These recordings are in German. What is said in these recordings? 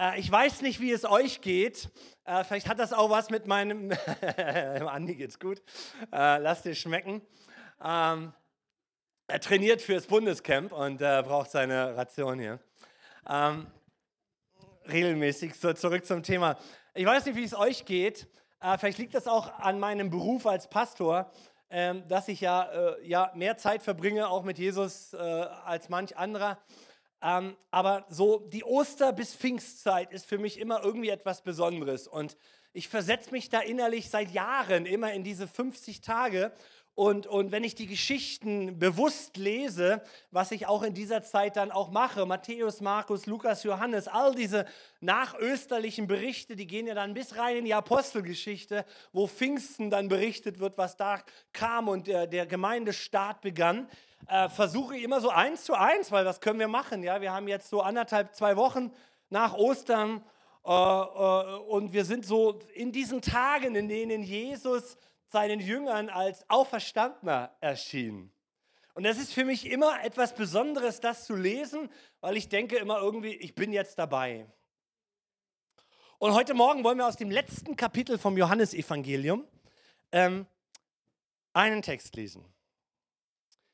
Äh, ich weiß nicht, wie es euch geht. Äh, vielleicht hat das auch was mit meinem. Andi geht's gut. Äh, lasst es schmecken. Ähm, er trainiert fürs Bundescamp und braucht seine Ration hier. Ähm, regelmäßig. So, zurück zum Thema. Ich weiß nicht, wie es euch geht. Vielleicht liegt das auch an meinem Beruf als Pastor, ähm, dass ich ja, ja mehr Zeit verbringe, auch mit Jesus, als manch anderer. Ähm, aber so die Oster- bis Pfingstzeit ist für mich immer irgendwie etwas Besonderes. Und ich versetze mich da innerlich seit Jahren immer in diese 50 Tage. Und, und wenn ich die Geschichten bewusst lese, was ich auch in dieser Zeit dann auch mache, Matthäus, Markus, Lukas, Johannes, all diese nachösterlichen Berichte, die gehen ja dann bis rein in die Apostelgeschichte, wo Pfingsten dann berichtet wird, was da kam und der, der Gemeindestaat begann äh, versuche ich immer so eins zu eins, weil was können wir machen? Ja, wir haben jetzt so anderthalb, zwei Wochen nach Ostern äh, äh, und wir sind so in diesen Tagen, in denen Jesus seinen Jüngern als Auferstandener erschien. Und das ist für mich immer etwas Besonderes, das zu lesen, weil ich denke immer irgendwie, ich bin jetzt dabei. Und heute Morgen wollen wir aus dem letzten Kapitel vom Johannesevangelium ähm, einen Text lesen.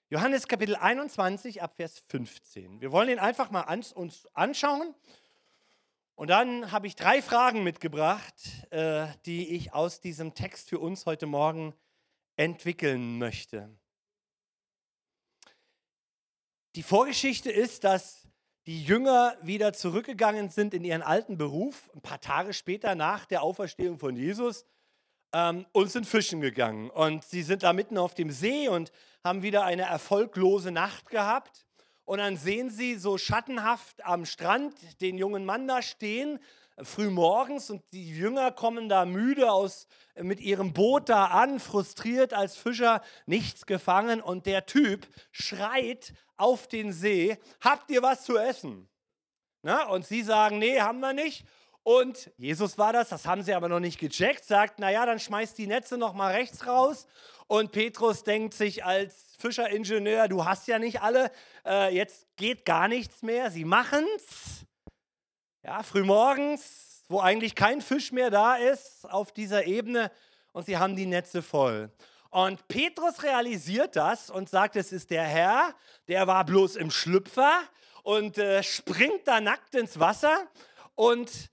Johannes Kapitel 21 ab Vers 15. Wir wollen ihn einfach mal an, uns anschauen. Und dann habe ich drei Fragen mitgebracht, äh, die ich aus diesem Text für uns heute Morgen entwickeln möchte. Die Vorgeschichte ist, dass die Jünger wieder zurückgegangen sind in ihren alten Beruf, ein paar Tage später nach der Auferstehung von Jesus ähm, und sind fischen gegangen. Und sie sind da mitten auf dem See und haben wieder eine erfolglose Nacht gehabt. Und dann sehen sie so schattenhaft am Strand den jungen Mann da stehen, früh morgens und die Jünger kommen da müde aus, mit ihrem Boot da an, frustriert als Fischer, nichts gefangen und der Typ schreit auf den See, habt ihr was zu essen? Na, und sie sagen, nee, haben wir nicht. Und Jesus war das, das haben sie aber noch nicht gecheckt, sagt, naja, dann schmeißt die Netze noch mal rechts raus. Und Petrus denkt sich als Fischeringenieur, du hast ja nicht alle, äh, jetzt geht gar nichts mehr. Sie machen's. Ja, frühmorgens, wo eigentlich kein Fisch mehr da ist auf dieser Ebene und sie haben die Netze voll. Und Petrus realisiert das und sagt, es ist der Herr, der war bloß im Schlüpfer und äh, springt da nackt ins Wasser und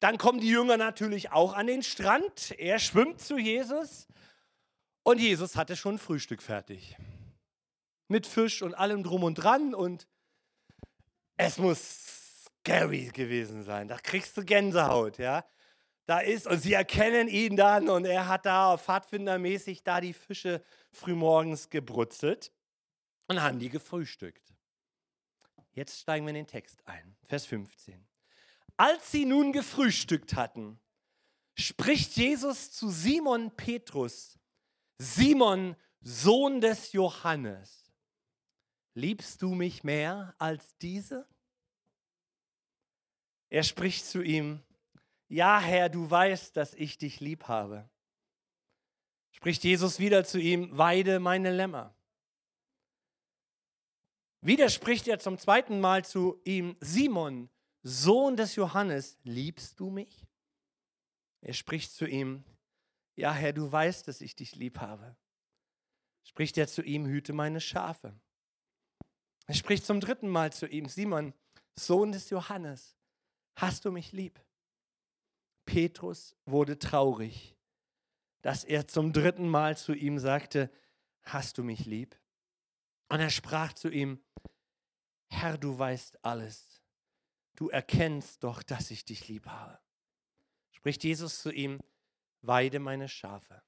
dann kommen die Jünger natürlich auch an den Strand. Er schwimmt zu Jesus und Jesus hatte schon Frühstück fertig. Mit Fisch und allem drum und dran und es muss scary gewesen sein. Da kriegst du Gänsehaut, ja. Da ist, und sie erkennen ihn dann und er hat da pfadfindermäßig da die Fische frühmorgens gebrutzelt und haben die gefrühstückt. Jetzt steigen wir in den Text ein. Vers 15. Als sie nun gefrühstückt hatten, spricht Jesus zu Simon Petrus, Simon, Sohn des Johannes, liebst du mich mehr als diese? Er spricht zu ihm, ja Herr, du weißt, dass ich dich lieb habe. Spricht Jesus wieder zu ihm, weide meine Lämmer. Wieder spricht er zum zweiten Mal zu ihm, Simon, Sohn des Johannes, liebst du mich? Er spricht zu ihm, ja Herr, du weißt, dass ich dich lieb habe. Spricht er zu ihm, hüte meine Schafe. Er spricht zum dritten Mal zu ihm, Simon, Sohn des Johannes, hast du mich lieb? Petrus wurde traurig, dass er zum dritten Mal zu ihm sagte, hast du mich lieb? Und er sprach zu ihm, Herr, du weißt alles du erkennst doch, dass ich dich lieb habe. Spricht Jesus zu ihm, weide meine Schafe.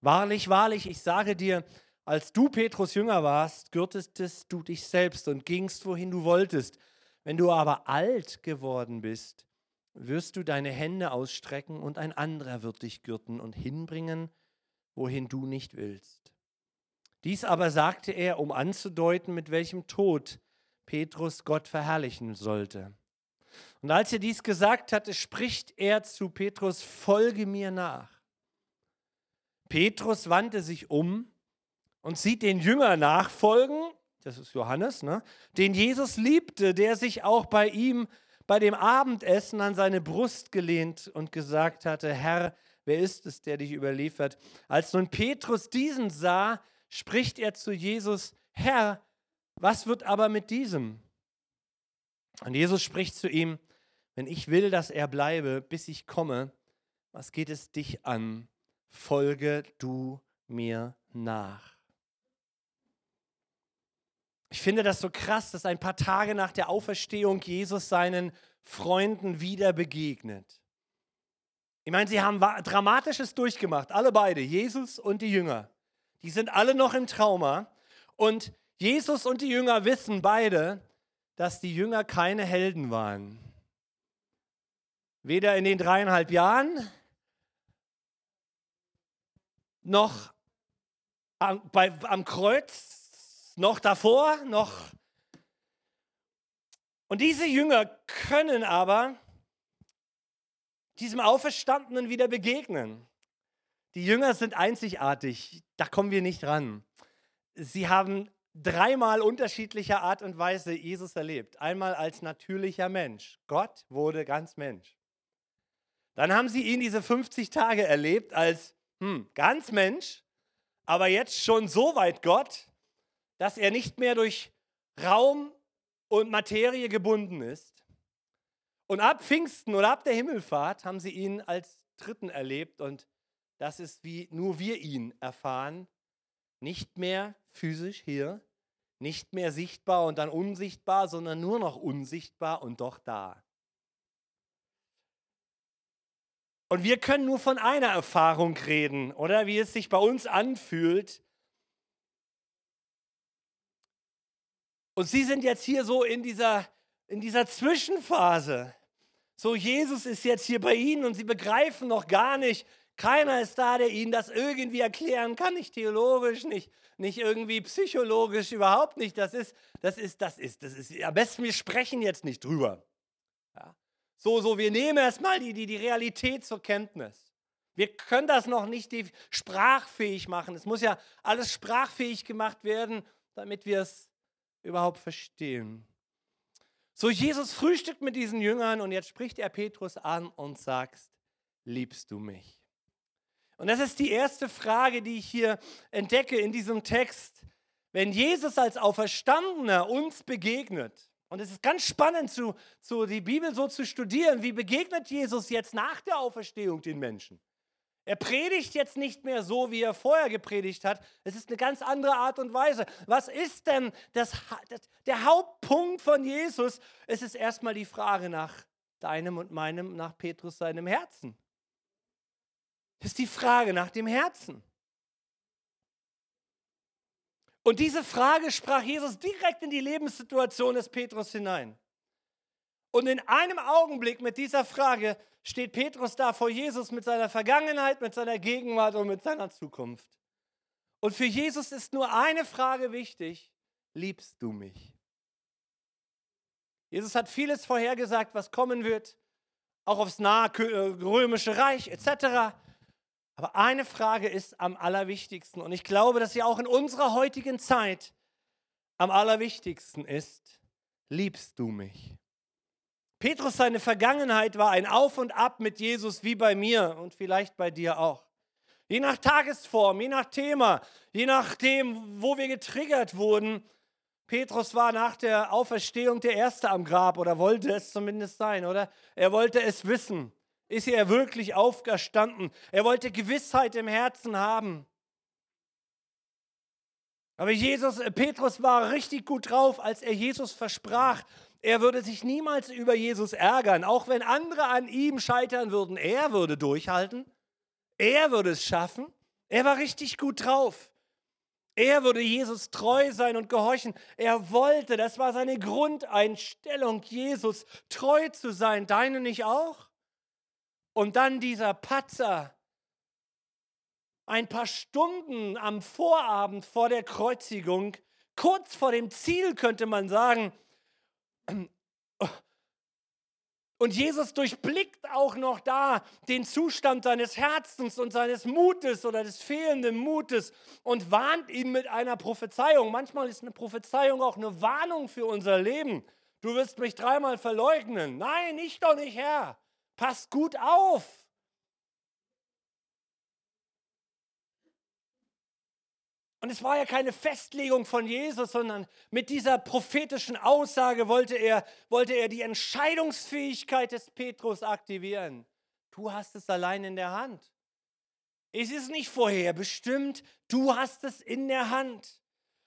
Wahrlich, wahrlich, ich sage dir, als du Petrus Jünger warst, gürtest du dich selbst und gingst, wohin du wolltest. Wenn du aber alt geworden bist, wirst du deine Hände ausstrecken und ein anderer wird dich gürten und hinbringen, wohin du nicht willst. Dies aber sagte er, um anzudeuten, mit welchem Tod Petrus Gott verherrlichen sollte. Und als er dies gesagt hatte, spricht er zu Petrus, folge mir nach. Petrus wandte sich um und sieht den Jünger nachfolgen das ist Johannes, ne? den Jesus liebte, der sich auch bei ihm bei dem Abendessen an seine Brust gelehnt und gesagt hatte, Herr, wer ist es, der dich überliefert? Als nun Petrus diesen sah, spricht er zu Jesus, Herr, was wird aber mit diesem? Und Jesus spricht zu ihm, wenn ich will, dass er bleibe, bis ich komme, was geht es dich an? Folge du mir nach. Ich finde das so krass, dass ein paar Tage nach der Auferstehung Jesus seinen Freunden wieder begegnet. Ich meine, sie haben Dramatisches durchgemacht, alle beide, Jesus und die Jünger. Die sind alle noch im Trauma. Und Jesus und die Jünger wissen beide, dass die Jünger keine Helden waren. Weder in den dreieinhalb Jahren noch am, bei, am Kreuz, noch davor, noch. Und diese Jünger können aber diesem Auferstandenen wieder begegnen. Die Jünger sind einzigartig, da kommen wir nicht ran. Sie haben dreimal unterschiedlicher Art und Weise Jesus erlebt. Einmal als natürlicher Mensch. Gott wurde ganz Mensch. Dann haben sie ihn diese 50 Tage erlebt als hm, ganz Mensch, aber jetzt schon so weit Gott, dass er nicht mehr durch Raum und Materie gebunden ist. Und ab Pfingsten oder ab der Himmelfahrt haben sie ihn als Dritten erlebt und das ist wie nur wir ihn erfahren. Nicht mehr physisch hier, nicht mehr sichtbar und dann unsichtbar, sondern nur noch unsichtbar und doch da. Und wir können nur von einer Erfahrung reden, oder wie es sich bei uns anfühlt. Und Sie sind jetzt hier so in dieser, in dieser Zwischenphase. So, Jesus ist jetzt hier bei Ihnen und Sie begreifen noch gar nicht, keiner ist da, der Ihnen das irgendwie erklären kann, nicht theologisch, nicht, nicht irgendwie psychologisch, überhaupt nicht. Das ist, das ist, das ist, das ist, am besten wir sprechen jetzt nicht drüber. Ja. So, so, wir nehmen erstmal die, die, die Realität zur Kenntnis. Wir können das noch nicht sprachfähig machen. Es muss ja alles sprachfähig gemacht werden, damit wir es überhaupt verstehen. So, Jesus frühstückt mit diesen Jüngern und jetzt spricht er Petrus an und sagt, liebst du mich? Und das ist die erste Frage, die ich hier entdecke in diesem Text. Wenn Jesus als Auferstandener uns begegnet, und es ist ganz spannend, zu, zu, die Bibel so zu studieren. Wie begegnet Jesus jetzt nach der Auferstehung den Menschen? Er predigt jetzt nicht mehr so, wie er vorher gepredigt hat. Es ist eine ganz andere Art und Weise. Was ist denn das, das, der Hauptpunkt von Jesus? Es ist erstmal die Frage nach deinem und meinem, nach Petrus seinem Herzen. Es ist die Frage nach dem Herzen. Und diese Frage sprach Jesus direkt in die Lebenssituation des Petrus hinein. Und in einem Augenblick mit dieser Frage steht Petrus da vor Jesus mit seiner Vergangenheit, mit seiner Gegenwart und mit seiner Zukunft. Und für Jesus ist nur eine Frage wichtig, liebst du mich? Jesus hat vieles vorhergesagt, was kommen wird, auch aufs nahe äh, römische Reich etc. Aber eine Frage ist am allerwichtigsten und ich glaube, dass sie auch in unserer heutigen Zeit am allerwichtigsten ist. Liebst du mich? Petrus, seine Vergangenheit war ein Auf und Ab mit Jesus wie bei mir und vielleicht bei dir auch. Je nach Tagesform, je nach Thema, je nachdem, wo wir getriggert wurden. Petrus war nach der Auferstehung der Erste am Grab oder wollte es zumindest sein, oder? Er wollte es wissen. Ist er wirklich aufgestanden? Er wollte Gewissheit im Herzen haben. Aber Jesus, äh, Petrus war richtig gut drauf, als er Jesus versprach, er würde sich niemals über Jesus ärgern, auch wenn andere an ihm scheitern würden. Er würde durchhalten. Er würde es schaffen. Er war richtig gut drauf. Er würde Jesus treu sein und gehorchen. Er wollte, das war seine Grundeinstellung, Jesus treu zu sein. Deine nicht auch? Und dann dieser Patzer, ein paar Stunden am Vorabend vor der Kreuzigung, kurz vor dem Ziel könnte man sagen, Und Jesus durchblickt auch noch da den Zustand seines Herzens und seines Mutes oder des fehlenden Mutes und warnt ihn mit einer Prophezeiung. Manchmal ist eine Prophezeiung auch eine Warnung für unser Leben. Du wirst mich dreimal verleugnen. Nein, ich doch nicht, Herr. Pass gut auf. Und es war ja keine Festlegung von Jesus, sondern mit dieser prophetischen Aussage wollte er, wollte er die Entscheidungsfähigkeit des Petrus aktivieren. Du hast es allein in der Hand. Es ist nicht vorherbestimmt, du hast es in der Hand.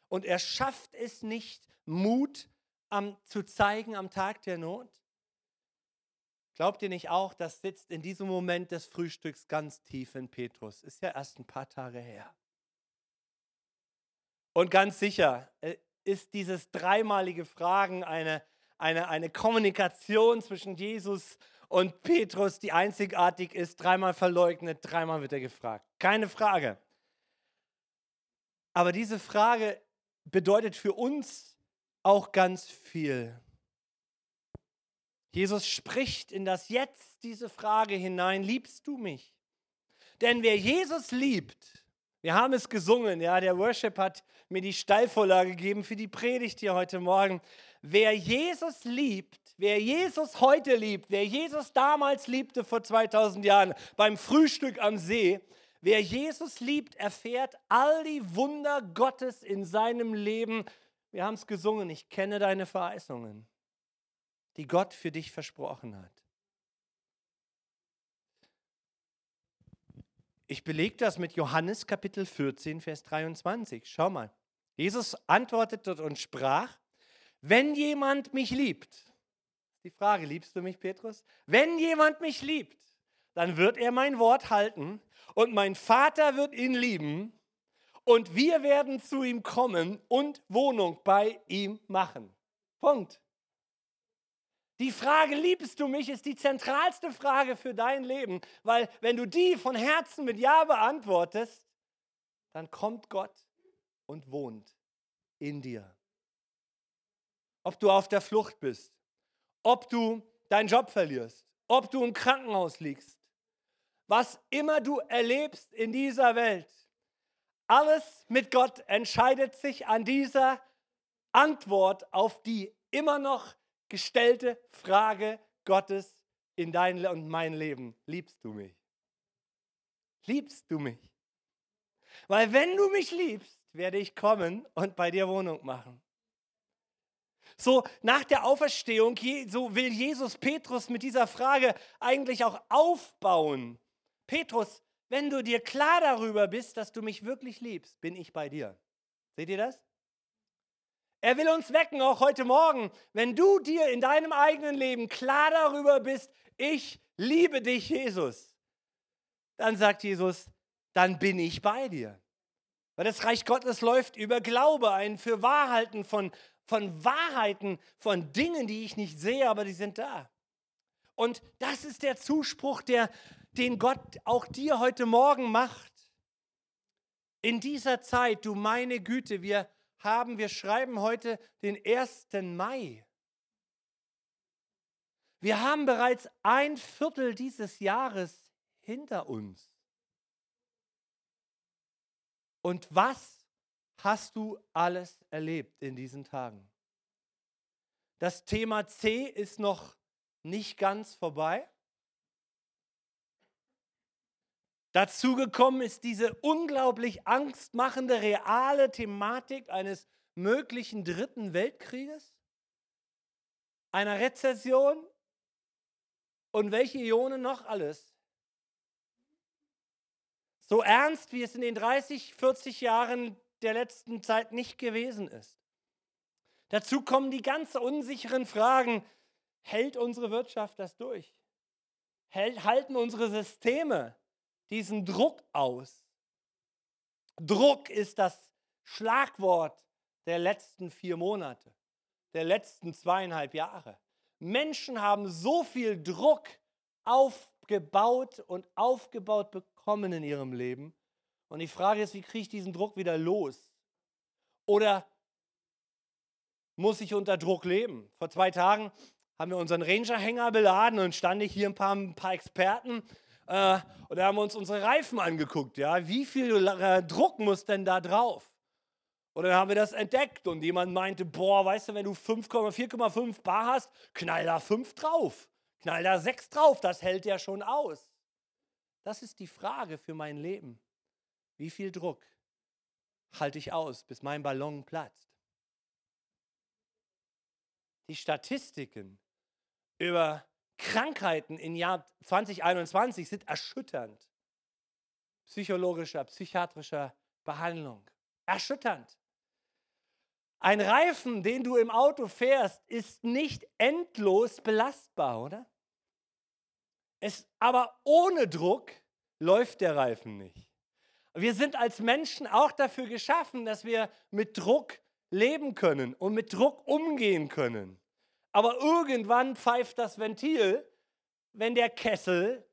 Und er schafft es nicht, Mut am, zu zeigen am Tag der Not. Glaubt ihr nicht auch, das sitzt in diesem Moment des Frühstücks ganz tief in Petrus? Ist ja erst ein paar Tage her. Und ganz sicher äh, ist dieses dreimalige Fragen eine, eine, eine Kommunikation zwischen Jesus und Petrus, die einzigartig ist. Dreimal verleugnet, dreimal wird er gefragt. Keine Frage. Aber diese Frage bedeutet für uns auch ganz viel. Jesus spricht in das Jetzt diese Frage hinein, liebst du mich? Denn wer Jesus liebt, wir haben es gesungen, ja, der Worship hat mir die Steilvorlage gegeben für die Predigt hier heute Morgen. Wer Jesus liebt, wer Jesus heute liebt, wer Jesus damals liebte vor 2000 Jahren beim Frühstück am See, wer Jesus liebt, erfährt all die Wunder Gottes in seinem Leben. Wir haben es gesungen, ich kenne deine Verheißungen, die Gott für dich versprochen hat. Ich belege das mit Johannes Kapitel 14, Vers 23. Schau mal. Jesus antwortete und sprach, wenn jemand mich liebt, die Frage, liebst du mich, Petrus? Wenn jemand mich liebt, dann wird er mein Wort halten und mein Vater wird ihn lieben und wir werden zu ihm kommen und Wohnung bei ihm machen. Punkt. Die Frage, liebst du mich, ist die zentralste Frage für dein Leben, weil wenn du die von Herzen mit Ja beantwortest, dann kommt Gott und wohnt in dir. Ob du auf der Flucht bist, ob du deinen Job verlierst, ob du im Krankenhaus liegst, was immer du erlebst in dieser Welt, alles mit Gott entscheidet sich an dieser Antwort auf die immer noch gestellte Frage Gottes in dein und mein Leben. Liebst du mich? Liebst du mich? Weil wenn du mich liebst, werde ich kommen und bei dir Wohnung machen. So nach der Auferstehung, so will Jesus Petrus mit dieser Frage eigentlich auch aufbauen. Petrus, wenn du dir klar darüber bist, dass du mich wirklich liebst, bin ich bei dir. Seht ihr das? Er will uns wecken, auch heute Morgen. Wenn du dir in deinem eigenen Leben klar darüber bist, ich liebe dich, Jesus, dann sagt Jesus, dann bin ich bei dir. Weil das Reich Gottes läuft über Glaube ein, für Wahrheiten von, von Wahrheiten, von Dingen, die ich nicht sehe, aber die sind da. Und das ist der Zuspruch, der, den Gott auch dir heute Morgen macht. In dieser Zeit, du meine Güte, wir haben, wir schreiben heute den 1. Mai. Wir haben bereits ein Viertel dieses Jahres hinter uns. Und was hast du alles erlebt in diesen Tagen? Das Thema C ist noch nicht ganz vorbei. Dazu gekommen ist diese unglaublich angstmachende reale Thematik eines möglichen dritten Weltkrieges, einer Rezession und welche Ionen noch alles. So ernst, wie es in den 30, 40 Jahren der letzten Zeit nicht gewesen ist. Dazu kommen die ganz unsicheren Fragen, hält unsere Wirtschaft das durch? halten unsere Systeme diesen Druck aus. Druck ist das Schlagwort der letzten vier Monate, der letzten zweieinhalb Jahre. Menschen haben so viel Druck aufgebaut und aufgebaut bekommen in ihrem Leben. Und die Frage ist, wie kriege ich diesen Druck wieder los? Oder muss ich unter Druck leben? Vor zwei Tagen haben wir unseren Ranger-Hänger beladen und standen hier ein paar, ein paar Experten äh, und da haben wir uns unsere Reifen angeguckt. Ja? Wie viel äh, Druck muss denn da drauf? Und dann haben wir das entdeckt und jemand meinte, boah, weißt du, wenn du 4,5 Bar hast, knall da 5 drauf, knall da 6 drauf, das hält ja schon aus. Das ist die Frage für mein Leben. Wie viel Druck halte ich aus, bis mein Ballon platzt? Die Statistiken über Krankheiten im Jahr 2021 sind erschütternd. Psychologischer, psychiatrischer Behandlung. Erschütternd. Ein Reifen, den du im Auto fährst, ist nicht endlos belastbar, oder? Es, aber ohne Druck läuft der Reifen nicht. Wir sind als Menschen auch dafür geschaffen, dass wir mit Druck leben können und mit Druck umgehen können. Aber irgendwann pfeift das Ventil, wenn der Kessel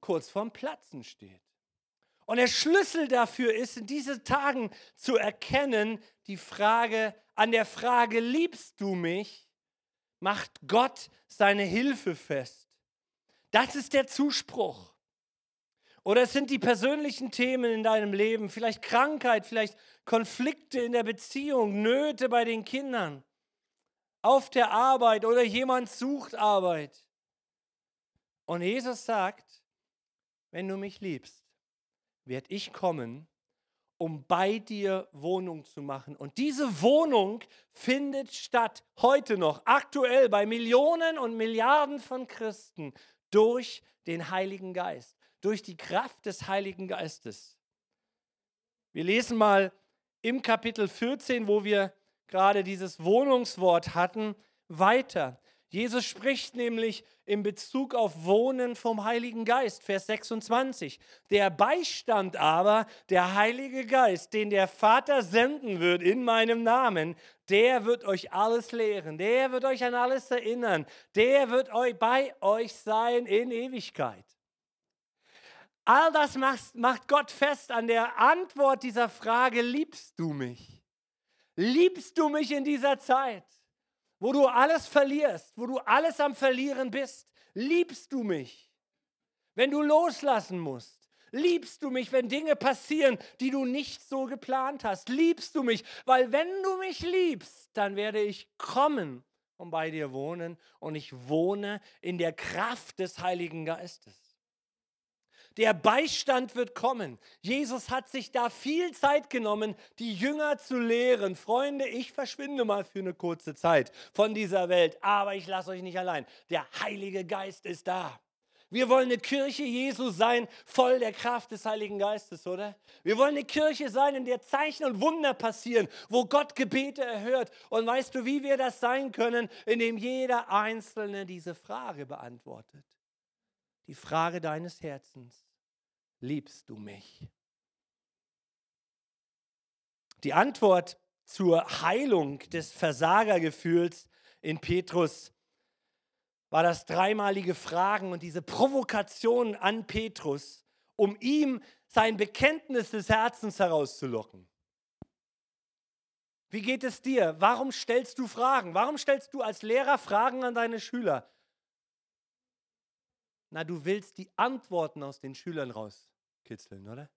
kurz vorm Platzen steht. Und der Schlüssel dafür ist, in diesen Tagen zu erkennen, die Frage, an der Frage, liebst du mich, macht Gott seine Hilfe fest. Das ist der Zuspruch. Oder es sind die persönlichen Themen in deinem Leben, vielleicht Krankheit, vielleicht Konflikte in der Beziehung, Nöte bei den Kindern, auf der Arbeit oder jemand sucht Arbeit. Und Jesus sagt, wenn du mich liebst, werde ich kommen, um bei dir Wohnung zu machen. Und diese Wohnung findet statt heute noch, aktuell bei Millionen und Milliarden von Christen durch den Heiligen Geist, durch die Kraft des Heiligen Geistes. Wir lesen mal im Kapitel 14, wo wir gerade dieses Wohnungswort hatten, weiter. Jesus spricht nämlich in Bezug auf Wohnen vom Heiligen Geist, Vers 26. Der Beistand aber, der Heilige Geist, den der Vater senden wird in meinem Namen, der wird euch alles lehren, der wird euch an alles erinnern, der wird euch bei euch sein in Ewigkeit. All das macht Gott fest an der Antwort dieser Frage, liebst du mich? Liebst du mich in dieser Zeit? wo du alles verlierst, wo du alles am Verlieren bist, liebst du mich. Wenn du loslassen musst, liebst du mich, wenn Dinge passieren, die du nicht so geplant hast, liebst du mich, weil wenn du mich liebst, dann werde ich kommen und bei dir wohnen und ich wohne in der Kraft des Heiligen Geistes. Der Beistand wird kommen. Jesus hat sich da viel Zeit genommen, die Jünger zu lehren. Freunde, ich verschwinde mal für eine kurze Zeit von dieser Welt, aber ich lasse euch nicht allein. Der Heilige Geist ist da. Wir wollen eine Kirche Jesu sein, voll der Kraft des Heiligen Geistes, oder? Wir wollen eine Kirche sein, in der Zeichen und Wunder passieren, wo Gott Gebete erhört. Und weißt du, wie wir das sein können? Indem jeder Einzelne diese Frage beantwortet. Die Frage deines Herzens liebst du mich? Die Antwort zur Heilung des Versagergefühls in Petrus war das dreimalige Fragen und diese Provokation an Petrus, um ihm sein Bekenntnis des Herzens herauszulocken. Wie geht es dir? Warum stellst du Fragen? Warum stellst du als Lehrer Fragen an deine Schüler? Na, du willst die Antworten aus den Schülern raus kitzeln, oder?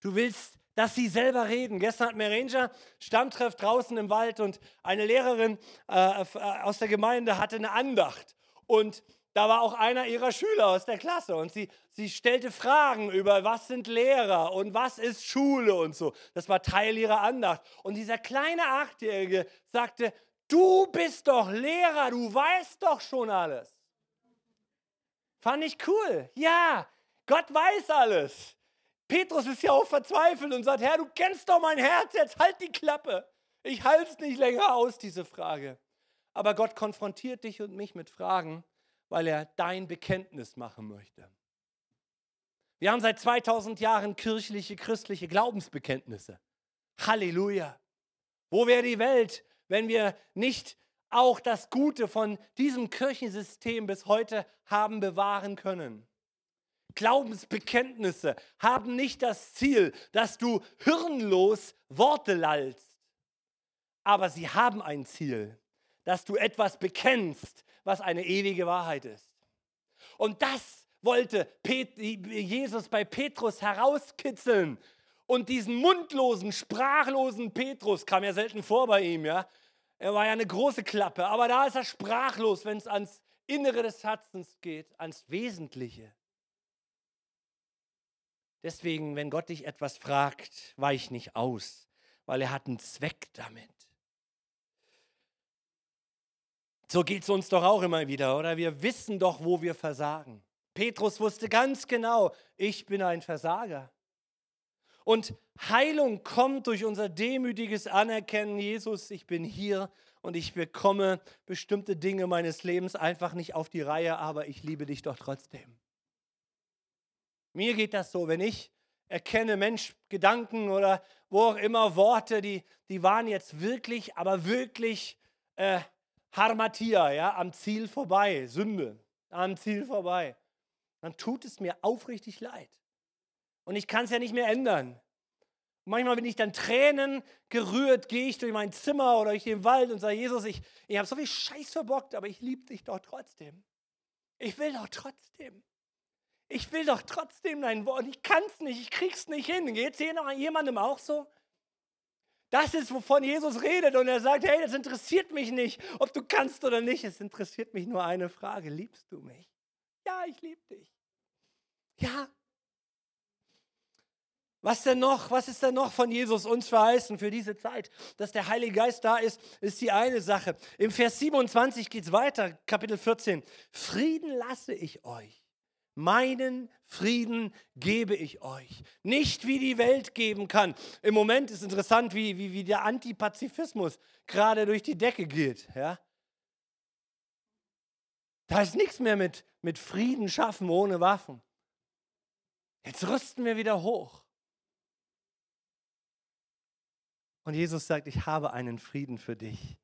Du willst, dass sie selber reden. Gestern hatten wir Ranger Stammtreff draußen im Wald und eine Lehrerin äh, äh, aus der Gemeinde hatte eine Andacht. Und da war auch einer ihrer Schüler aus der Klasse und sie, sie stellte Fragen über, was sind Lehrer und was ist Schule und so. Das war Teil ihrer Andacht. Und dieser kleine Achtjährige sagte, du bist doch Lehrer, du weißt doch schon alles. Fand ich cool. Ja, Gott weiß alles. Petrus ist ja auch verzweifelt und sagt, Herr, du kennst doch mein Herz, jetzt halt die Klappe. Ich halte es nicht länger aus, diese Frage. Aber Gott konfrontiert dich und mich mit Fragen, weil er dein Bekenntnis machen möchte. Wir haben seit 2000 Jahren kirchliche, christliche Glaubensbekenntnisse. Halleluja. Wo wäre die Welt, wenn wir nicht auch das Gute von diesem Kirchensystem bis heute haben bewahren können? Glaubensbekenntnisse haben nicht das Ziel, dass du hirnlos Worte lallst, aber sie haben ein Ziel, dass du etwas bekennst, was eine ewige Wahrheit ist. Und das wollte Jesus bei Petrus herauskitzeln. Und diesen mundlosen, sprachlosen Petrus kam ja selten vor bei ihm, ja. Er war ja eine große Klappe, aber da ist er sprachlos, wenn es ans Innere des Herzens geht, ans Wesentliche. Deswegen, wenn Gott dich etwas fragt, weich nicht aus, weil er hat einen Zweck damit. So geht es uns doch auch immer wieder, oder? Wir wissen doch, wo wir versagen. Petrus wusste ganz genau, ich bin ein Versager. Und Heilung kommt durch unser demütiges Anerkennen, Jesus, ich bin hier und ich bekomme bestimmte Dinge meines Lebens einfach nicht auf die Reihe, aber ich liebe dich doch trotzdem. Mir geht das so, wenn ich erkenne, Mensch, Gedanken oder wo auch immer Worte, die, die waren jetzt wirklich, aber wirklich äh, Harmatia, ja, am Ziel vorbei, Sünde, am Ziel vorbei. Dann tut es mir aufrichtig leid. Und ich kann es ja nicht mehr ändern. Manchmal bin ich dann Tränen gerührt, gehe ich durch mein Zimmer oder durch den Wald und sage, Jesus, ich, ich habe so viel Scheiß verbockt, aber ich liebe dich doch trotzdem. Ich will doch trotzdem. Ich will doch trotzdem dein Wort. Ich kann es nicht, ich krieg's nicht hin. Geht es jemandem auch so? Das ist, wovon Jesus redet und er sagt, hey, das interessiert mich nicht, ob du kannst oder nicht. Es interessiert mich nur eine Frage. Liebst du mich? Ja, ich liebe dich. Ja, was denn noch? Was ist denn noch von Jesus uns verheißen für diese Zeit? Dass der Heilige Geist da ist, ist die eine Sache. Im Vers 27 geht es weiter, Kapitel 14. Frieden lasse ich euch. Meinen Frieden gebe ich euch. Nicht wie die Welt geben kann. Im Moment ist interessant, wie, wie, wie der Antipazifismus gerade durch die Decke geht. Ja? Da ist nichts mehr mit, mit Frieden schaffen ohne Waffen. Jetzt rüsten wir wieder hoch. Und Jesus sagt, ich habe einen Frieden für dich,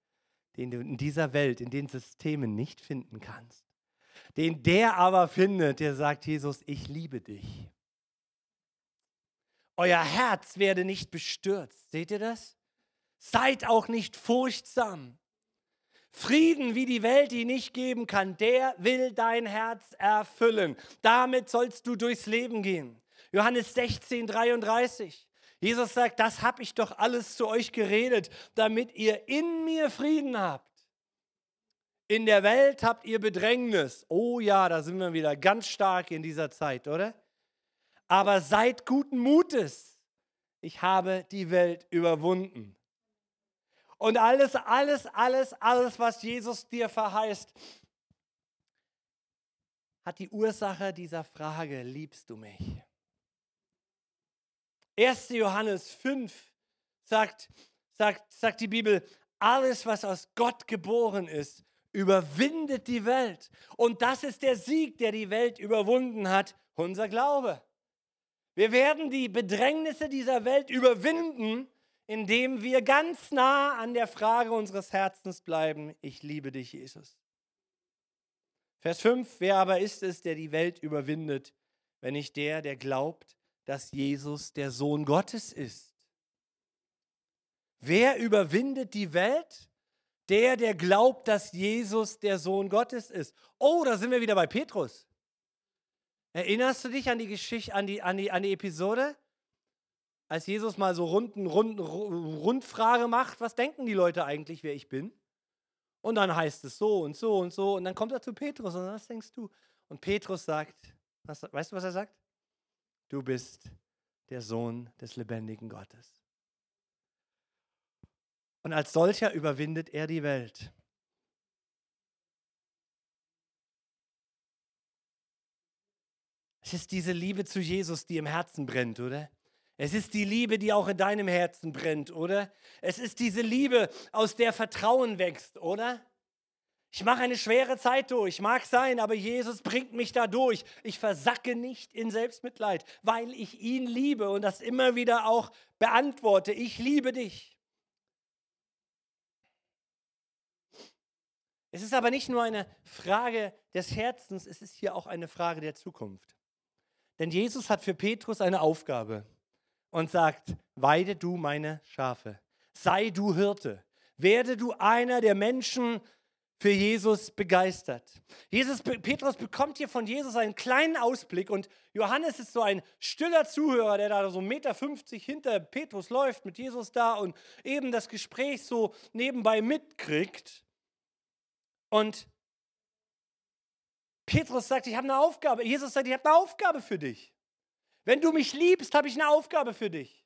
den du in dieser Welt, in den Systemen nicht finden kannst. Den der aber findet, der sagt, Jesus, ich liebe dich. Euer Herz werde nicht bestürzt. Seht ihr das? Seid auch nicht furchtsam. Frieden, wie die Welt ihn nicht geben kann, der will dein Herz erfüllen. Damit sollst du durchs Leben gehen. Johannes 16, 33. Jesus sagt, das habe ich doch alles zu euch geredet, damit ihr in mir Frieden habt. In der Welt habt ihr Bedrängnis. Oh ja, da sind wir wieder ganz stark in dieser Zeit, oder? Aber seid guten Mutes. Ich habe die Welt überwunden. Und alles, alles, alles, alles, was Jesus dir verheißt, hat die Ursache dieser Frage, liebst du mich? 1. Johannes 5 sagt, sagt, sagt die Bibel, alles, was aus Gott geboren ist, überwindet die Welt. Und das ist der Sieg, der die Welt überwunden hat, unser Glaube. Wir werden die Bedrängnisse dieser Welt überwinden, indem wir ganz nah an der Frage unseres Herzens bleiben, ich liebe dich, Jesus. Vers 5, wer aber ist es, der die Welt überwindet, wenn nicht der, der glaubt, dass Jesus der Sohn Gottes ist. Wer überwindet die Welt? Der, der glaubt, dass Jesus der Sohn Gottes ist. Oh, da sind wir wieder bei Petrus. Erinnerst du dich an die Geschichte, an die, an die, an die Episode? Als Jesus mal so Runden, Runden, Rundfrage macht, was denken die Leute eigentlich, wer ich bin? Und dann heißt es so und so und so. Und dann kommt er zu Petrus und was denkst du? Und Petrus sagt, was, weißt du, was er sagt? Du bist der Sohn des lebendigen Gottes. Und als solcher überwindet er die Welt. Es ist diese Liebe zu Jesus, die im Herzen brennt, oder? Es ist die Liebe, die auch in deinem Herzen brennt, oder? Es ist diese Liebe, aus der Vertrauen wächst, oder? Ich mache eine schwere Zeit durch, mag sein, aber Jesus bringt mich da durch. Ich versacke nicht in Selbstmitleid, weil ich ihn liebe und das immer wieder auch beantworte. Ich liebe dich. Es ist aber nicht nur eine Frage des Herzens, es ist hier auch eine Frage der Zukunft. Denn Jesus hat für Petrus eine Aufgabe und sagt, weide du meine Schafe, sei du Hirte, werde du einer der Menschen für Jesus begeistert. Jesus, Petrus bekommt hier von Jesus einen kleinen Ausblick und Johannes ist so ein stiller Zuhörer, der da so 1,50 Meter hinter Petrus läuft, mit Jesus da und eben das Gespräch so nebenbei mitkriegt. Und Petrus sagt, ich habe eine Aufgabe. Jesus sagt, ich habe eine Aufgabe für dich. Wenn du mich liebst, habe ich eine Aufgabe für dich.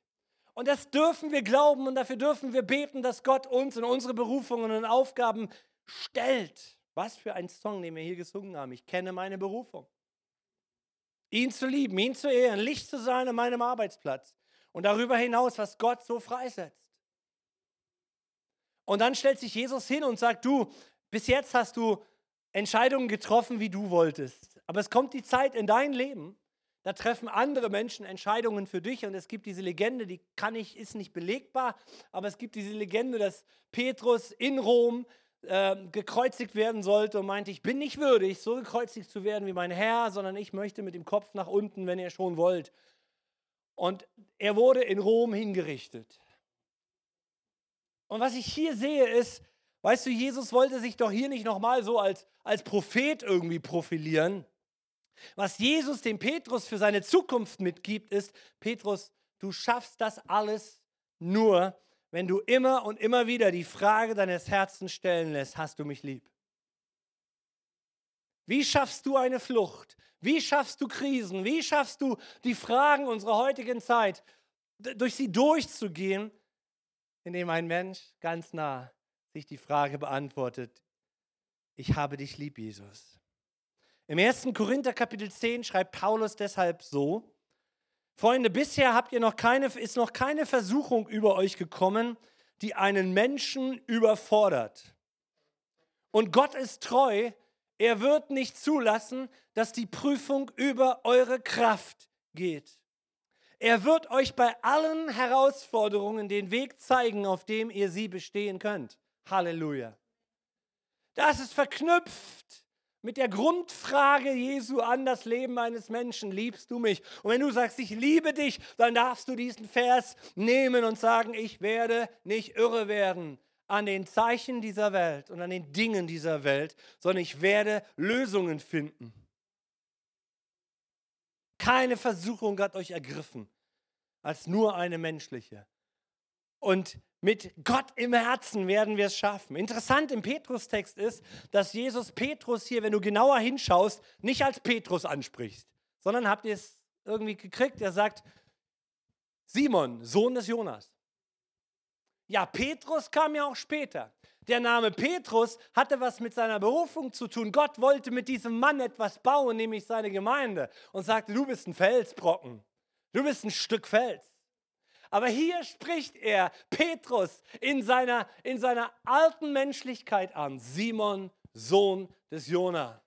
Und das dürfen wir glauben und dafür dürfen wir beten, dass Gott uns in unsere Berufungen und Aufgaben stellt. Was für ein Song, den wir hier gesungen haben. Ich kenne meine Berufung. Ihn zu lieben, ihn zu ehren, Licht zu sein an meinem Arbeitsplatz. Und darüber hinaus, was Gott so freisetzt. Und dann stellt sich Jesus hin und sagt, du, bis jetzt hast du Entscheidungen getroffen, wie du wolltest. Aber es kommt die Zeit in dein Leben, da treffen andere Menschen Entscheidungen für dich und es gibt diese Legende, die kann ich, ist nicht belegbar, aber es gibt diese Legende, dass Petrus in Rom äh, gekreuzigt werden sollte und meinte, ich bin nicht würdig, so gekreuzigt zu werden wie mein Herr, sondern ich möchte mit dem Kopf nach unten, wenn ihr schon wollt. Und er wurde in Rom hingerichtet. Und was ich hier sehe ist, weißt du, Jesus wollte sich doch hier nicht nochmal so als, als Prophet irgendwie profilieren. Was Jesus dem Petrus für seine Zukunft mitgibt, ist, Petrus, du schaffst das alles nur, wenn du immer und immer wieder die Frage deines Herzens stellen lässt, hast du mich lieb? Wie schaffst du eine Flucht? Wie schaffst du Krisen? Wie schaffst du die Fragen unserer heutigen Zeit, durch sie durchzugehen, indem ein Mensch ganz nah sich die Frage beantwortet, ich habe dich lieb, Jesus. Im 1. Korinther Kapitel 10 schreibt Paulus deshalb so, Freunde, bisher habt ihr noch keine, ist noch keine Versuchung über euch gekommen, die einen Menschen überfordert. Und Gott ist treu, er wird nicht zulassen, dass die Prüfung über eure Kraft geht. Er wird euch bei allen Herausforderungen den Weg zeigen, auf dem ihr sie bestehen könnt. Halleluja. Das ist verknüpft mit der Grundfrage Jesu an das Leben eines Menschen, liebst du mich? Und wenn du sagst, ich liebe dich, dann darfst du diesen Vers nehmen und sagen, ich werde nicht irre werden an den Zeichen dieser Welt und an den Dingen dieser Welt, sondern ich werde Lösungen finden. Keine Versuchung hat euch ergriffen, als nur eine menschliche. Und mit Gott im Herzen werden wir es schaffen. Interessant im Petrus-Text ist, dass Jesus Petrus hier, wenn du genauer hinschaust, nicht als Petrus anspricht, sondern habt ihr es irgendwie gekriegt? Er sagt, Simon, Sohn des Jonas. Ja, Petrus kam ja auch später. Der Name Petrus hatte was mit seiner Berufung zu tun. Gott wollte mit diesem Mann etwas bauen, nämlich seine Gemeinde, und sagte, du bist ein Felsbrocken. Du bist ein Stück Fels. Aber hier spricht er Petrus in seiner, in seiner alten Menschlichkeit an. Simon, Sohn des Jona.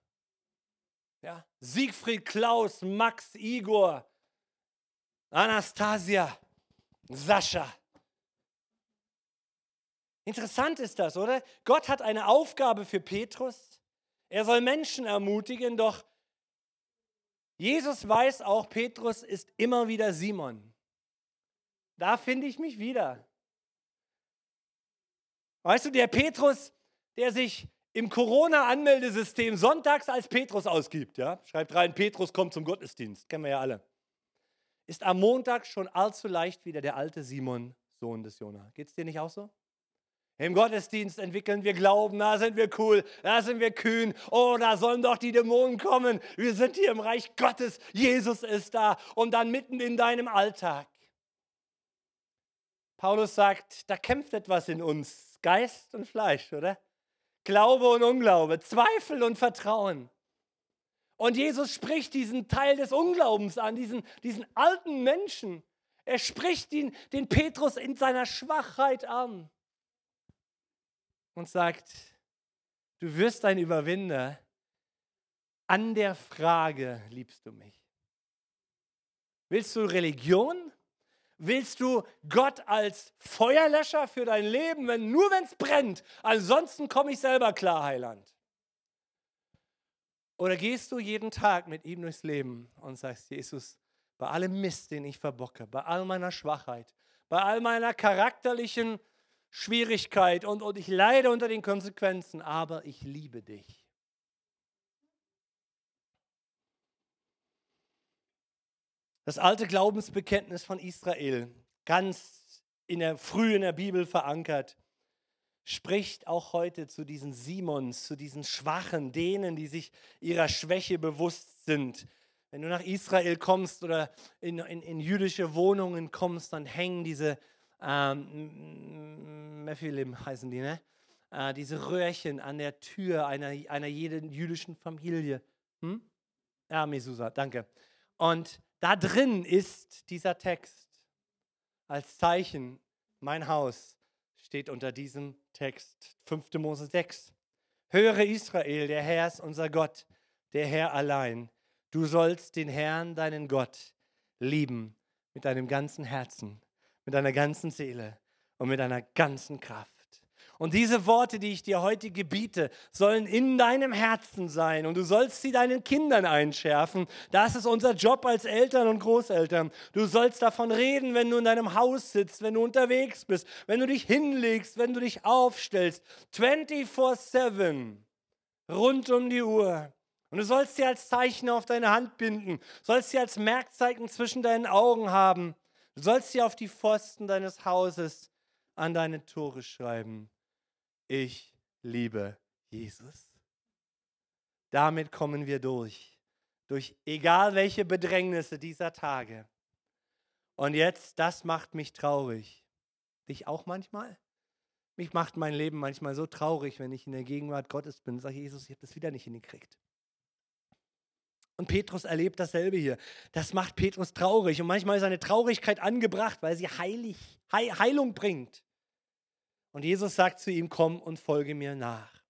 Ja, Siegfried, Klaus, Max, Igor, Anastasia, Sascha. Interessant ist das, oder? Gott hat eine Aufgabe für Petrus. Er soll Menschen ermutigen, doch Jesus weiß auch, Petrus ist immer wieder Simon. Da finde ich mich wieder. Weißt du, der Petrus, der sich im Corona-Anmeldesystem sonntags als Petrus ausgibt, ja, schreibt rein, Petrus kommt zum Gottesdienst, kennen wir ja alle, ist am Montag schon allzu leicht wieder der alte Simon, Sohn des Jona. Geht es dir nicht auch so? Im Gottesdienst entwickeln wir Glauben, da sind wir cool, da sind wir kühn. Oh, da sollen doch die Dämonen kommen. Wir sind hier im Reich Gottes. Jesus ist da. Und dann mitten in deinem Alltag Paulus sagt, da kämpft etwas in uns, Geist und Fleisch, oder? Glaube und Unglaube, Zweifel und Vertrauen. Und Jesus spricht diesen Teil des Unglaubens an, diesen, diesen alten Menschen. Er spricht ihn, den Petrus in seiner Schwachheit an und sagt, du wirst ein Überwinder an der Frage, liebst du mich? Willst du Religion Willst du Gott als Feuerlöscher für dein Leben, wenn, nur wenn es brennt? Ansonsten komme ich selber klar, Heiland. Oder gehst du jeden Tag mit ihm durchs Leben und sagst, Jesus, bei allem Mist, den ich verbocke, bei all meiner Schwachheit, bei all meiner charakterlichen Schwierigkeit und, und ich leide unter den Konsequenzen, aber ich liebe dich. Das alte Glaubensbekenntnis von Israel, ganz in der, früh in der Bibel verankert, spricht auch heute zu diesen Simons, zu diesen Schwachen, denen, die sich ihrer Schwäche bewusst sind. Wenn du nach Israel kommst oder in, in, in jüdische Wohnungen kommst, dann hängen diese ähm, Mephilim heißen die, ne? Äh, diese Röhrchen an der Tür einer, einer jeden jüdischen Familie. Hm? Ja, Mesusa, danke. Und da drin ist dieser Text als Zeichen, mein Haus steht unter diesem Text, 5. Mose 6. Höre Israel, der Herr ist unser Gott, der Herr allein. Du sollst den Herrn, deinen Gott, lieben mit deinem ganzen Herzen, mit deiner ganzen Seele und mit deiner ganzen Kraft. Und diese Worte, die ich dir heute gebiete, sollen in deinem Herzen sein und du sollst sie deinen Kindern einschärfen. Das ist unser Job als Eltern und Großeltern. Du sollst davon reden, wenn du in deinem Haus sitzt, wenn du unterwegs bist, wenn du dich hinlegst, wenn du dich aufstellst. 24-7, rund um die Uhr. Und du sollst sie als Zeichen auf deine Hand binden, sollst sie als Merkzeichen zwischen deinen Augen haben. Du sollst sie auf die Pfosten deines Hauses an deine Tore schreiben ich liebe Jesus. Damit kommen wir durch, durch egal welche Bedrängnisse dieser Tage. Und jetzt, das macht mich traurig. Dich auch manchmal? Mich macht mein Leben manchmal so traurig, wenn ich in der Gegenwart Gottes bin und sage, Jesus, ich habe das wieder nicht hingekriegt. Und Petrus erlebt dasselbe hier. Das macht Petrus traurig. Und manchmal ist seine Traurigkeit angebracht, weil sie heilig, Heilung bringt. Und Jesus sagt zu ihm, komm und folge mir nach.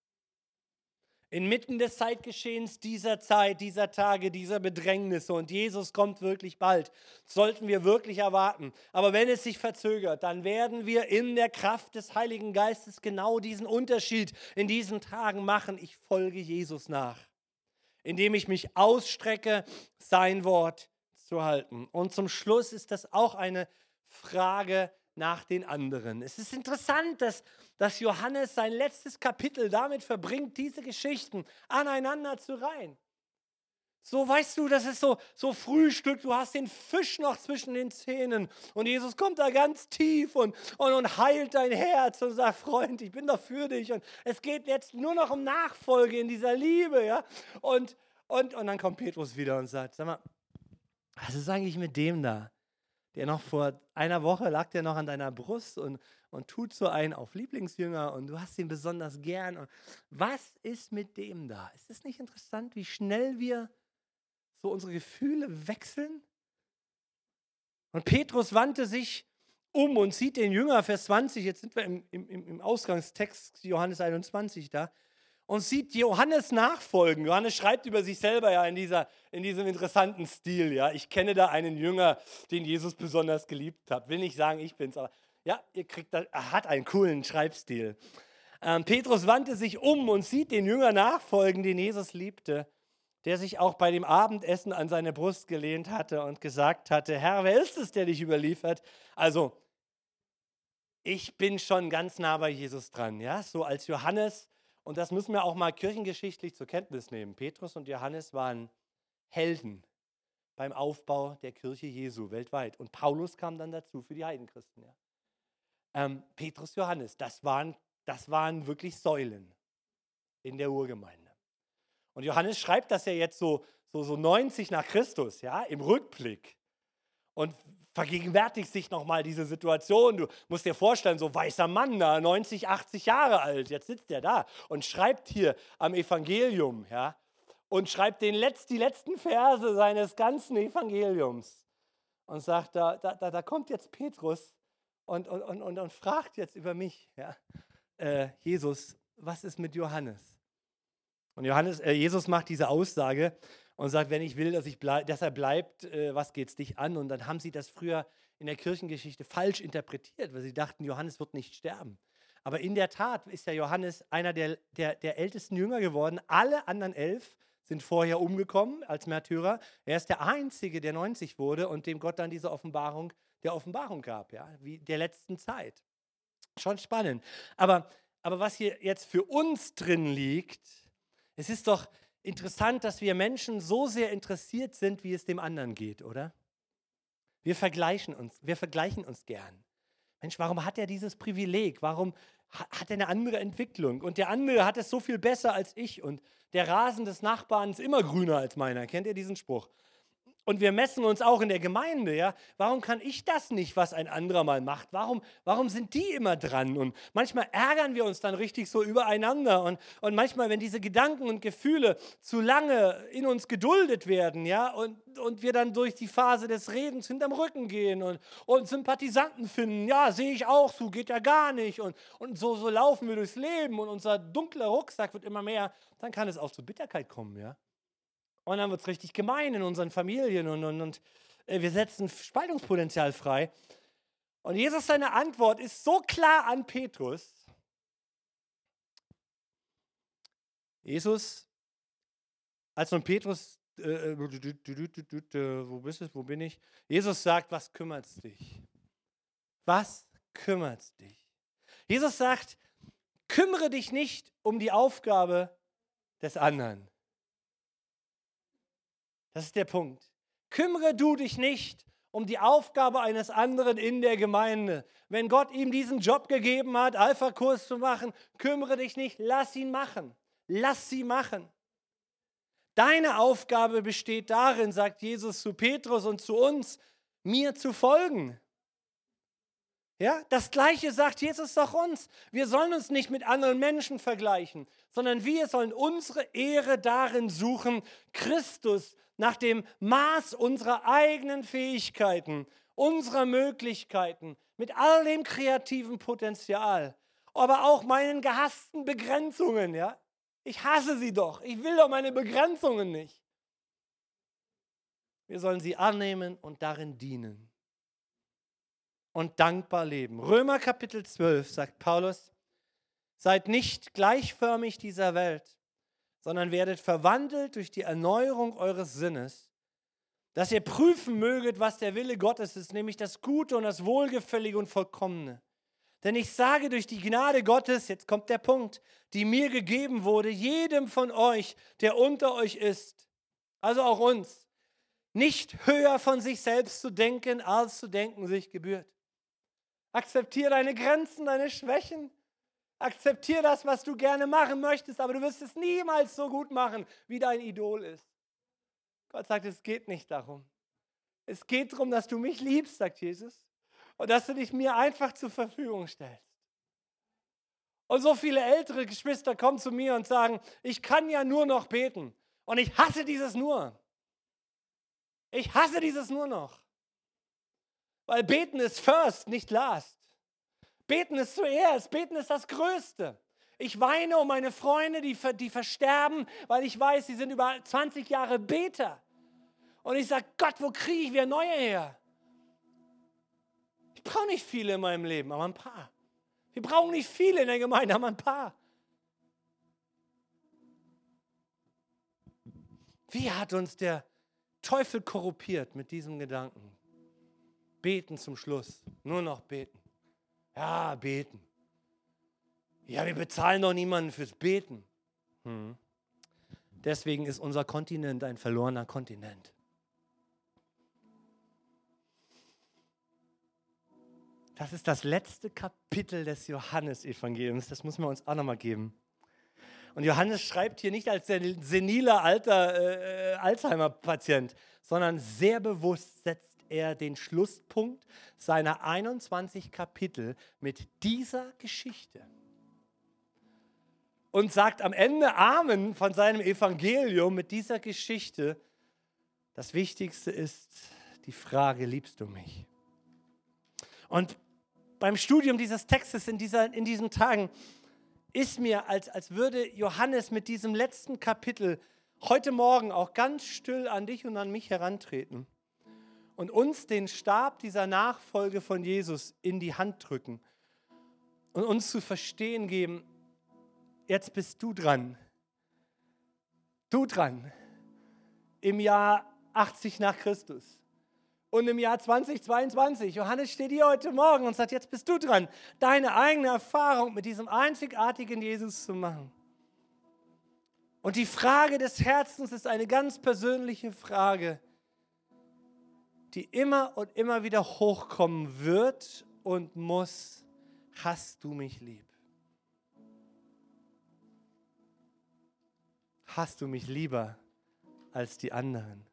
Inmitten des Zeitgeschehens dieser Zeit, dieser Tage, dieser Bedrängnisse und Jesus kommt wirklich bald, sollten wir wirklich erwarten. Aber wenn es sich verzögert, dann werden wir in der Kraft des Heiligen Geistes genau diesen Unterschied in diesen Tagen machen. Ich folge Jesus nach, indem ich mich ausstrecke, sein Wort zu halten. Und zum Schluss ist das auch eine Frage nach den anderen. Es ist interessant, dass, dass Johannes sein letztes Kapitel damit verbringt, diese Geschichten aneinander zu reihen. So weißt du, das ist so, so Frühstück, du hast den Fisch noch zwischen den Zähnen und Jesus kommt da ganz tief und, und, und heilt dein Herz und sagt, Freund, ich bin doch für dich und es geht jetzt nur noch um Nachfolge in dieser Liebe. Ja? Und, und, und dann kommt Petrus wieder und sagt, sag mal, was ist eigentlich mit dem da? Der noch vor einer Woche lag der noch an deiner Brust und, und tut so einen auf Lieblingsjünger und du hast ihn besonders gern. Und was ist mit dem da? Ist es nicht interessant, wie schnell wir so unsere Gefühle wechseln? Und Petrus wandte sich um und sieht den Jünger, Vers 20, jetzt sind wir im, im, im Ausgangstext Johannes 21 da, und sieht Johannes nachfolgen. Johannes schreibt über sich selber ja in, dieser, in diesem interessanten Stil. Ja. Ich kenne da einen Jünger, den Jesus besonders geliebt hat. Will nicht sagen, ich bin's, aber ja, ihr kriegt er hat einen coolen Schreibstil. Ähm, Petrus wandte sich um und sieht den Jünger nachfolgen, den Jesus liebte, der sich auch bei dem Abendessen an seine Brust gelehnt hatte und gesagt hatte, Herr, wer ist es, der dich überliefert? Also, ich bin schon ganz nah bei Jesus dran, ja, so als Johannes und das müssen wir auch mal kirchengeschichtlich zur Kenntnis nehmen. Petrus und Johannes waren Helden beim Aufbau der Kirche Jesu weltweit. Und Paulus kam dann dazu für die Heidenchristen. Ja. Ähm, Petrus, Johannes, das waren, das waren wirklich Säulen in der Urgemeinde. Und Johannes schreibt das ja jetzt so, so, so 90 nach Christus, ja, im Rückblick. Und vergegenwärtigt sich nochmal diese Situation. Du musst dir vorstellen, so weißer Mann da, 90, 80 Jahre alt, jetzt sitzt er da und schreibt hier am Evangelium, ja, und schreibt den Letz-, die letzten Verse seines ganzen Evangeliums und sagt, da, da, da kommt jetzt Petrus und, und, und, und, fragt jetzt über mich, ja, äh, Jesus, was ist mit Johannes? Und Johannes, äh, Jesus macht diese Aussage und sagt, wenn ich will, dass, ich bleib, dass er bleibt, äh, was geht es dich an? Und dann haben sie das früher in der Kirchengeschichte falsch interpretiert, weil sie dachten, Johannes wird nicht sterben. Aber in der Tat ist ja Johannes einer der, der, der ältesten Jünger geworden. Alle anderen elf sind vorher umgekommen als Märtyrer. Er ist der Einzige, der 90 wurde und dem Gott dann diese Offenbarung der Offenbarung gab, ja, wie der letzten Zeit. Schon spannend. Aber, aber was hier jetzt für uns drin liegt, es ist doch interessant, dass wir Menschen so sehr interessiert sind, wie es dem anderen geht, oder? Wir vergleichen uns, wir vergleichen uns gern. Mensch, warum hat er dieses Privileg? Warum hat er eine andere Entwicklung? Und der andere hat es so viel besser als ich. Und der Rasen des Nachbarn ist immer grüner als meiner. Kennt ihr diesen Spruch? Und wir messen uns auch in der Gemeinde, ja. Warum kann ich das nicht, was ein anderer mal macht? Warum, warum sind die immer dran? Und manchmal ärgern wir uns dann richtig so übereinander. Und, und manchmal, wenn diese Gedanken und Gefühle zu lange in uns geduldet werden, ja, und, und wir dann durch die Phase des Redens hinterm Rücken gehen und, und Sympathisanten finden, ja, sehe ich auch so, geht ja gar nicht. Und, und so, so laufen wir durchs Leben und unser dunkler Rucksack wird immer mehr, dann kann es auch zu Bitterkeit kommen, ja. Und dann wird es richtig gemein in unseren Familien und, und, und äh, wir setzen Spaltungspotenzial frei. Und Jesus, seine Antwort ist so klar an Petrus. Jesus, als nun Petrus, äh, äh wo bist du, wo bin ich? Jesus sagt, was kümmert es dich? Was kümmert es dich? Jesus sagt, kümmere dich nicht um die Aufgabe des anderen. Das ist der Punkt. Kümmere du dich nicht um die Aufgabe eines anderen in der Gemeinde. Wenn Gott ihm diesen Job gegeben hat, Alpha-Kurs zu machen, kümmere dich nicht, lass ihn machen. Lass sie machen. Deine Aufgabe besteht darin, sagt Jesus zu Petrus und zu uns, mir zu folgen. Ja, das Gleiche sagt Jesus doch uns. Wir sollen uns nicht mit anderen Menschen vergleichen, sondern wir sollen unsere Ehre darin suchen, Christus nach dem Maß unserer eigenen Fähigkeiten, unserer Möglichkeiten, mit all dem kreativen Potenzial, aber auch meinen gehassten Begrenzungen, ja? Ich hasse sie doch. Ich will doch meine Begrenzungen nicht. Wir sollen sie annehmen und darin dienen und dankbar leben. Römer Kapitel 12 sagt Paulus, seid nicht gleichförmig dieser Welt, sondern werdet verwandelt durch die Erneuerung eures Sinnes, dass ihr prüfen möget, was der Wille Gottes ist, nämlich das Gute und das Wohlgefällige und Vollkommene. Denn ich sage durch die Gnade Gottes, jetzt kommt der Punkt, die mir gegeben wurde, jedem von euch, der unter euch ist, also auch uns, nicht höher von sich selbst zu denken, als zu denken sich gebührt. Akzeptiere deine Grenzen, deine Schwächen. Akzeptiere das, was du gerne machen möchtest, aber du wirst es niemals so gut machen, wie dein Idol ist. Gott sagt, es geht nicht darum. Es geht darum, dass du mich liebst, sagt Jesus, und dass du dich mir einfach zur Verfügung stellst. Und so viele ältere Geschwister kommen zu mir und sagen, ich kann ja nur noch beten. Und ich hasse dieses nur. Ich hasse dieses nur noch. Weil beten ist first, nicht last. Beten ist zuerst, beten ist das Größte. Ich weine um meine Freunde, die, die versterben, weil ich weiß, sie sind über 20 Jahre Beter. Und ich sage, Gott, wo kriege ich wieder neue her? Ich brauche nicht viele in meinem Leben, aber ein paar. Wir brauchen nicht viele in der Gemeinde, aber ein paar. Wie hat uns der Teufel korruptiert mit diesem Gedanken? Beten zum Schluss. Nur noch beten. Ja, beten. Ja, wir bezahlen doch niemanden fürs Beten. Hm. Deswegen ist unser Kontinent ein verlorener Kontinent. Das ist das letzte Kapitel des Johannesevangeliums. Das muss man uns auch nochmal geben. Und Johannes schreibt hier nicht als seniler alter äh, Alzheimer-Patient, sondern sehr bewusst setzt er den Schlusspunkt seiner 21 Kapitel mit dieser Geschichte und sagt am Ende Amen von seinem Evangelium mit dieser Geschichte. Das Wichtigste ist die Frage, liebst du mich? Und beim Studium dieses Textes in, dieser, in diesen Tagen ist mir, als, als würde Johannes mit diesem letzten Kapitel heute Morgen auch ganz still an dich und an mich herantreten und uns den Stab dieser Nachfolge von Jesus in die Hand drücken und uns zu verstehen geben, jetzt bist du dran. Du dran. Im Jahr 80 nach Christus. Und im Jahr 2022, Johannes steht hier heute Morgen und sagt, jetzt bist du dran, deine eigene Erfahrung mit diesem einzigartigen Jesus zu machen. Und die Frage des Herzens ist eine ganz persönliche Frage, die immer und immer wieder hochkommen wird und muss. Hast du mich lieb? Hast du mich lieber als die anderen?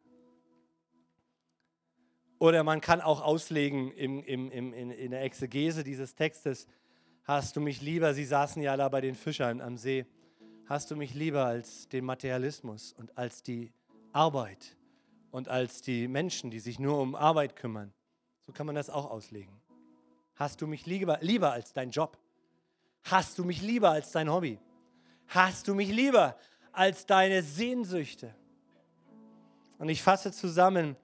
Oder man kann auch auslegen im, im, im, in, in der Exegese dieses Textes, hast du mich lieber, sie saßen ja da bei den Fischern am See, hast du mich lieber als den Materialismus und als die Arbeit und als die Menschen, die sich nur um Arbeit kümmern. So kann man das auch auslegen. Hast du mich lieber, lieber als dein Job? Hast du mich lieber als dein Hobby? Hast du mich lieber als deine Sehnsüchte? Und ich fasse zusammen,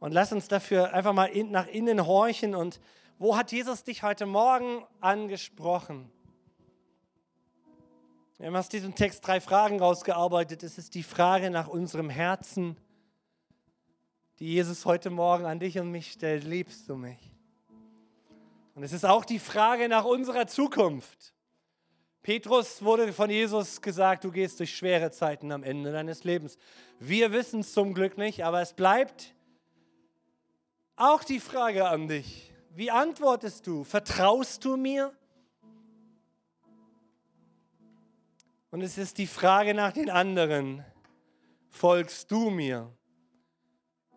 und lass uns dafür einfach mal in, nach innen horchen. Und wo hat Jesus dich heute Morgen angesprochen? Wir haben aus diesem Text drei Fragen rausgearbeitet. Es ist die Frage nach unserem Herzen, die Jesus heute Morgen an dich und mich stellt. Liebst du mich? Und es ist auch die Frage nach unserer Zukunft. Petrus wurde von Jesus gesagt, du gehst durch schwere Zeiten am Ende deines Lebens. Wir wissen es zum Glück nicht, aber es bleibt auch die Frage an dich. Wie antwortest du? Vertraust du mir? Und es ist die Frage nach den anderen. Folgst du mir?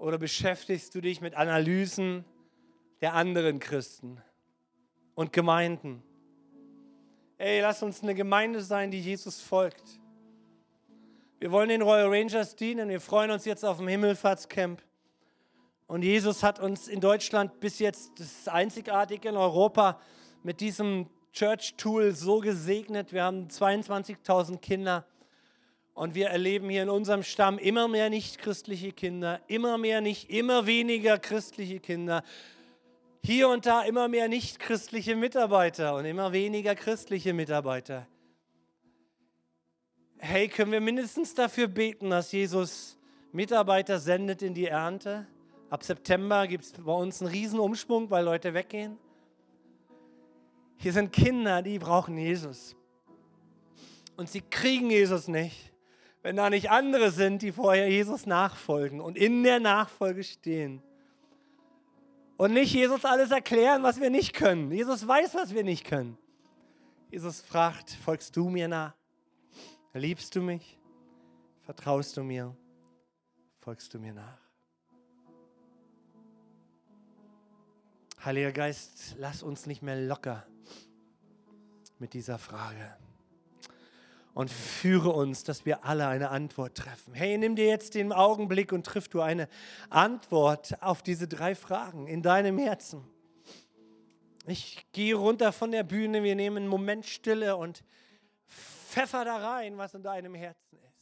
Oder beschäftigst du dich mit Analysen der anderen Christen und Gemeinden? Ey, lass uns eine Gemeinde sein, die Jesus folgt. Wir wollen den Royal Rangers dienen. Wir freuen uns jetzt auf dem Himmelfahrtscamp. Und Jesus hat uns in Deutschland bis jetzt, das ist einzigartig in Europa, mit diesem Church-Tool so gesegnet. Wir haben 22.000 Kinder und wir erleben hier in unserem Stamm immer mehr nicht-christliche Kinder, immer mehr nicht, immer weniger christliche Kinder. Hier und da immer mehr nicht-christliche Mitarbeiter und immer weniger christliche Mitarbeiter. Hey, können wir mindestens dafür beten, dass Jesus Mitarbeiter sendet in die Ernte? Ab September gibt es bei uns einen Riesenumschwung, weil Leute weggehen. Hier sind Kinder, die brauchen Jesus. Und sie kriegen Jesus nicht, wenn da nicht andere sind, die vorher Jesus nachfolgen und in der Nachfolge stehen. Und nicht Jesus alles erklären, was wir nicht können. Jesus weiß, was wir nicht können. Jesus fragt, folgst du mir nach? Liebst du mich? Vertraust du mir? Folgst du mir nach? Heiliger Geist, lass uns nicht mehr locker mit dieser Frage. Und führe uns, dass wir alle eine Antwort treffen. Hey, nimm dir jetzt den Augenblick und triff du eine Antwort auf diese drei Fragen in deinem Herzen. Ich gehe runter von der Bühne, wir nehmen einen Moment Stille und pfeffer da rein, was in deinem Herzen ist.